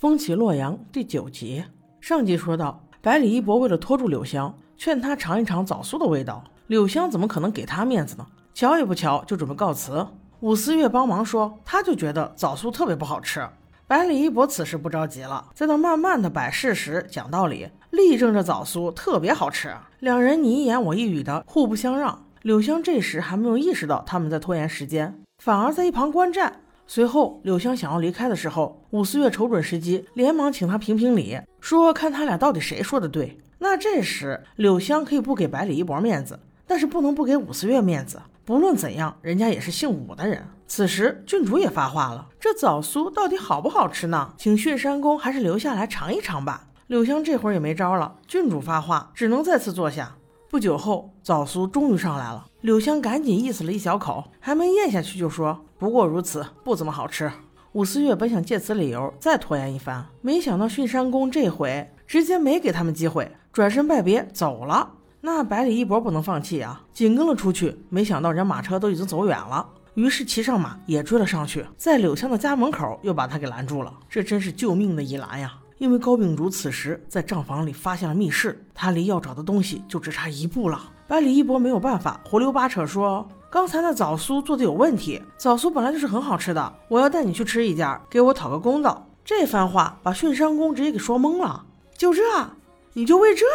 风起洛阳第九集，上集说到，百里一博为了拖住柳香，劝他尝一尝枣酥的味道。柳香怎么可能给他面子呢？瞧也不瞧，就准备告辞。武思月帮忙说，他就觉得枣酥特别不好吃。百里一博此时不着急了，在那慢慢的摆事实、讲道理，力证这枣酥特别好吃。两人你一言我一语的，互不相让。柳香这时还没有意识到他们在拖延时间，反而在一旁观战。随后，柳香想要离开的时候，武思月瞅准时机，连忙请他评评理，说看他俩到底谁说的对。那这时，柳香可以不给百里一博面子，但是不能不给武思月面子。不论怎样，人家也是姓武的人。此时，郡主也发话了：“这枣酥到底好不好吃呢？请巽山公还是留下来尝一尝吧。”柳香这会儿也没招了，郡主发话，只能再次坐下。不久后，枣酥终于上来了。柳香赶紧意思了一小口，还没咽下去就说：“不过如此，不怎么好吃。”武思月本想借此理由再拖延一番，没想到巽山公这回直接没给他们机会，转身拜别走了。那百里一博不能放弃啊，紧跟了出去。没想到人马车都已经走远了，于是骑上马也追了上去，在柳香的家门口又把他给拦住了。这真是救命的一拦呀！因为高秉烛此时在账房里发现了密室，他离要找的东西就只差一步了。百里一博没有办法，胡溜八扯说：“刚才那枣酥做的有问题，枣酥本来就是很好吃的，我要带你去吃一家，给我讨个公道。”这番话把巽山公直接给说懵了。就这，你就为这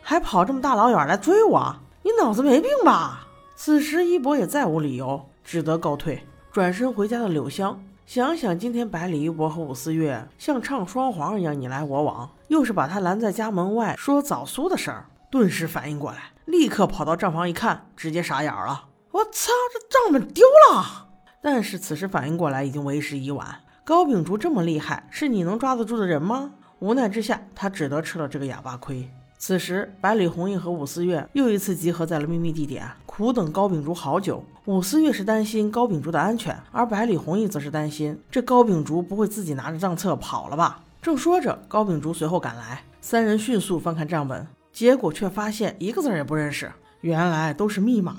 还跑这么大老远来追我？你脑子没病吧？此时一博也再无理由，只得告退，转身回家的柳香。想想今天百里一博和武思月像唱双簧一样你来我往，又是把他拦在家门外说枣酥的事儿，顿时反应过来，立刻跑到账房一看，直接傻眼了。我操，这账本丢了！但是此时反应过来已经为时已晚。高秉烛这么厉害，是你能抓得住的人吗？无奈之下，他只得吃了这个哑巴亏。此时，百里红印和武思月又一次集合在了秘密地点，苦等高秉烛好久。武思月是担心高秉烛的安全，而百里红印则是担心这高秉烛不会自己拿着账册跑了吧？正说着，高秉烛随后赶来，三人迅速翻看账本，结果却发现一个字也不认识，原来都是密码。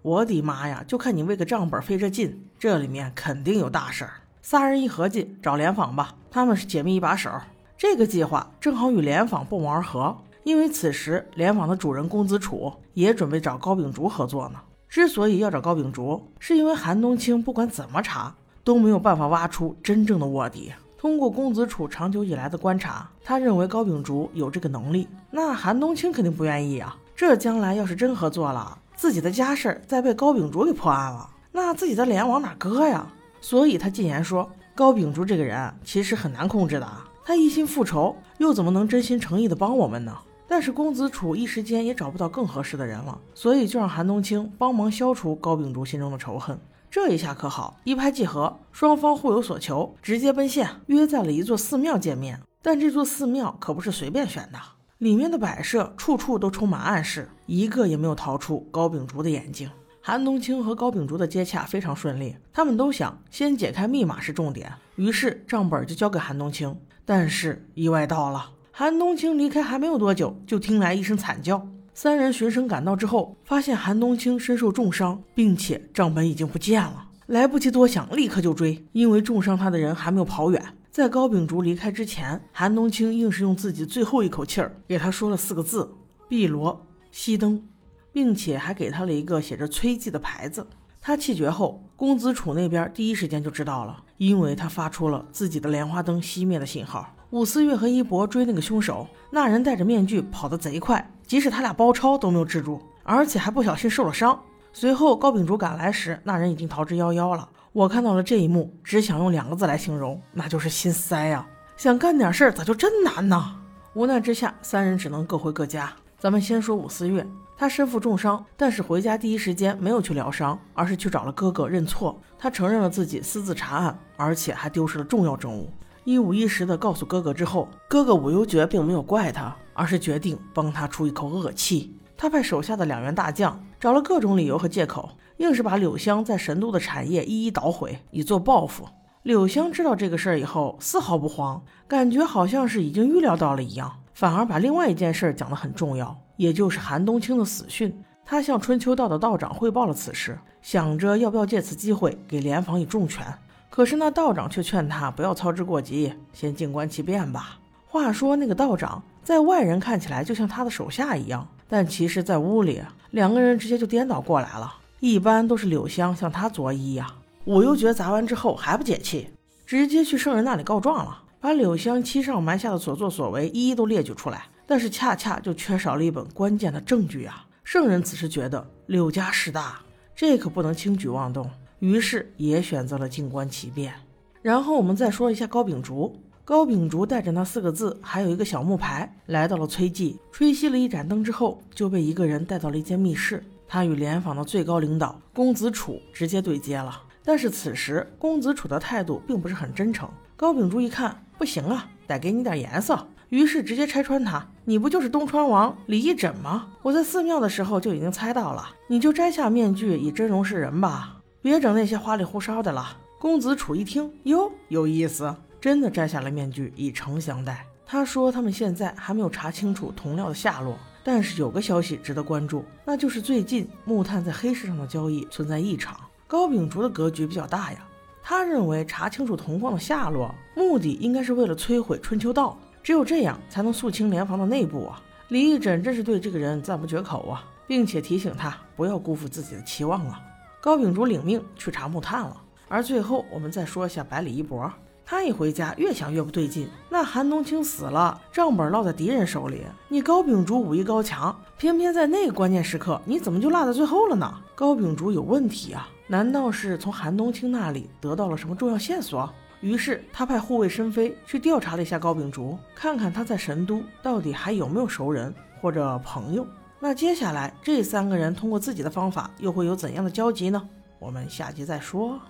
我的妈呀！就看你为个账本费这劲，这里面肯定有大事儿。仨人一合计，找联访吧，他们是解密一把手。这个计划正好与联访不谋而合。因为此时联网的主人公子楚也准备找高秉烛合作呢。之所以要找高秉烛，是因为韩冬青不管怎么查都没有办法挖出真正的卧底。通过公子楚长久以来的观察，他认为高秉烛有这个能力。那韩冬青肯定不愿意啊！这将来要是真合作了，自己的家事再被高秉烛给破案了，那自己的脸往哪搁呀？所以他进言说，高秉烛这个人其实很难控制的，他一心复仇，又怎么能真心诚意的帮我们呢？但是公子楚一时间也找不到更合适的人了，所以就让韩冬青帮忙消除高秉烛心中的仇恨。这一下可好，一拍即合，双方互有所求，直接奔现，约在了一座寺庙见面。但这座寺庙可不是随便选的，里面的摆设处处都充满暗示，一个也没有逃出高秉烛的眼睛。韩冬青和高秉烛的接洽非常顺利，他们都想先解开密码是重点，于是账本就交给韩冬青。但是意外到了。韩冬青离开还没有多久，就听来一声惨叫。三人循声赶到之后，发现韩冬青身受重伤，并且账本已经不见了。来不及多想，立刻就追，因为重伤他的人还没有跑远。在高秉烛离开之前，韩冬青硬是用自己最后一口气儿给他说了四个字：“碧罗熄灯”，并且还给他了一个写着“崔记”的牌子。他气绝后，公子楚那边第一时间就知道了，因为他发出了自己的莲花灯熄灭的信号。武思月和一博追那个凶手，那人戴着面具跑得贼快，即使他俩包抄都没有制住，而且还不小心受了伤。随后高秉烛赶来时，那人已经逃之夭夭了。我看到了这一幕，只想用两个字来形容，那就是心塞呀！想干点事儿咋就真难呢？无奈之下，三人只能各回各家。咱们先说武思月，他身负重伤，但是回家第一时间没有去疗伤，而是去找了哥哥认错。他承认了自己私自查案，而且还丢失了重要证物。一五一十的告诉哥哥之后，哥哥武幽觉并没有怪他，而是决定帮他出一口恶气。他派手下的两员大将找了各种理由和借口，硬是把柳香在神都的产业一一捣毁，以作报复。柳香知道这个事儿以后，丝毫不慌，感觉好像是已经预料到了一样，反而把另外一件事讲得很重要，也就是韩冬青的死讯。他向春秋道的道长汇报了此事，想着要不要借此机会给联防以重拳。可是那道长却劝他不要操之过急，先静观其变吧。话说那个道长在外人看起来就像他的手下一样，但其实，在屋里两个人直接就颠倒过来了。一般都是柳香向他作揖呀，武幽诀砸完之后还不解气，直接去圣人那里告状了，把柳香欺上瞒下的所作所为一一都列举出来。但是恰恰就缺少了一本关键的证据啊！圣人此时觉得柳家势大，这可不能轻举妄动。于是也选择了静观其变。然后我们再说一下高秉烛。高秉烛带着那四个字，还有一个小木牌，来到了崔记，吹熄了一盏灯之后，就被一个人带到了一间密室。他与联访的最高领导公子楚直接对接了。但是此时公子楚的态度并不是很真诚。高秉烛一看，不行啊，得给你点颜色，于是直接拆穿他：“你不就是东川王李义诊吗？我在寺庙的时候就已经猜到了，你就摘下面具，以真容示人吧。”别整那些花里胡哨的了。公子楚一听，哟，有意思，真的摘下了面具，以诚相待。他说他们现在还没有查清楚铜料的下落，但是有个消息值得关注，那就是最近木炭在黑市上的交易存在异常。高秉烛的格局比较大呀，他认为查清楚铜矿的下落，目的应该是为了摧毁春秋道，只有这样才能肃清联防的内部啊。李义诊真是对这个人赞不绝口啊，并且提醒他不要辜负自己的期望了。高秉烛领命去查木炭了，而最后我们再说一下百里一博，他一回家越想越不对劲。那韩冬青死了，账本落在敌人手里，你高秉烛武艺高强，偏偏在那个关键时刻，你怎么就落在最后了呢？高秉烛有问题啊？难道是从韩冬青那里得到了什么重要线索？于是他派护卫申飞去调查了一下高秉烛，看看他在神都到底还有没有熟人或者朋友。那接下来这三个人通过自己的方法又会有怎样的交集呢？我们下集再说。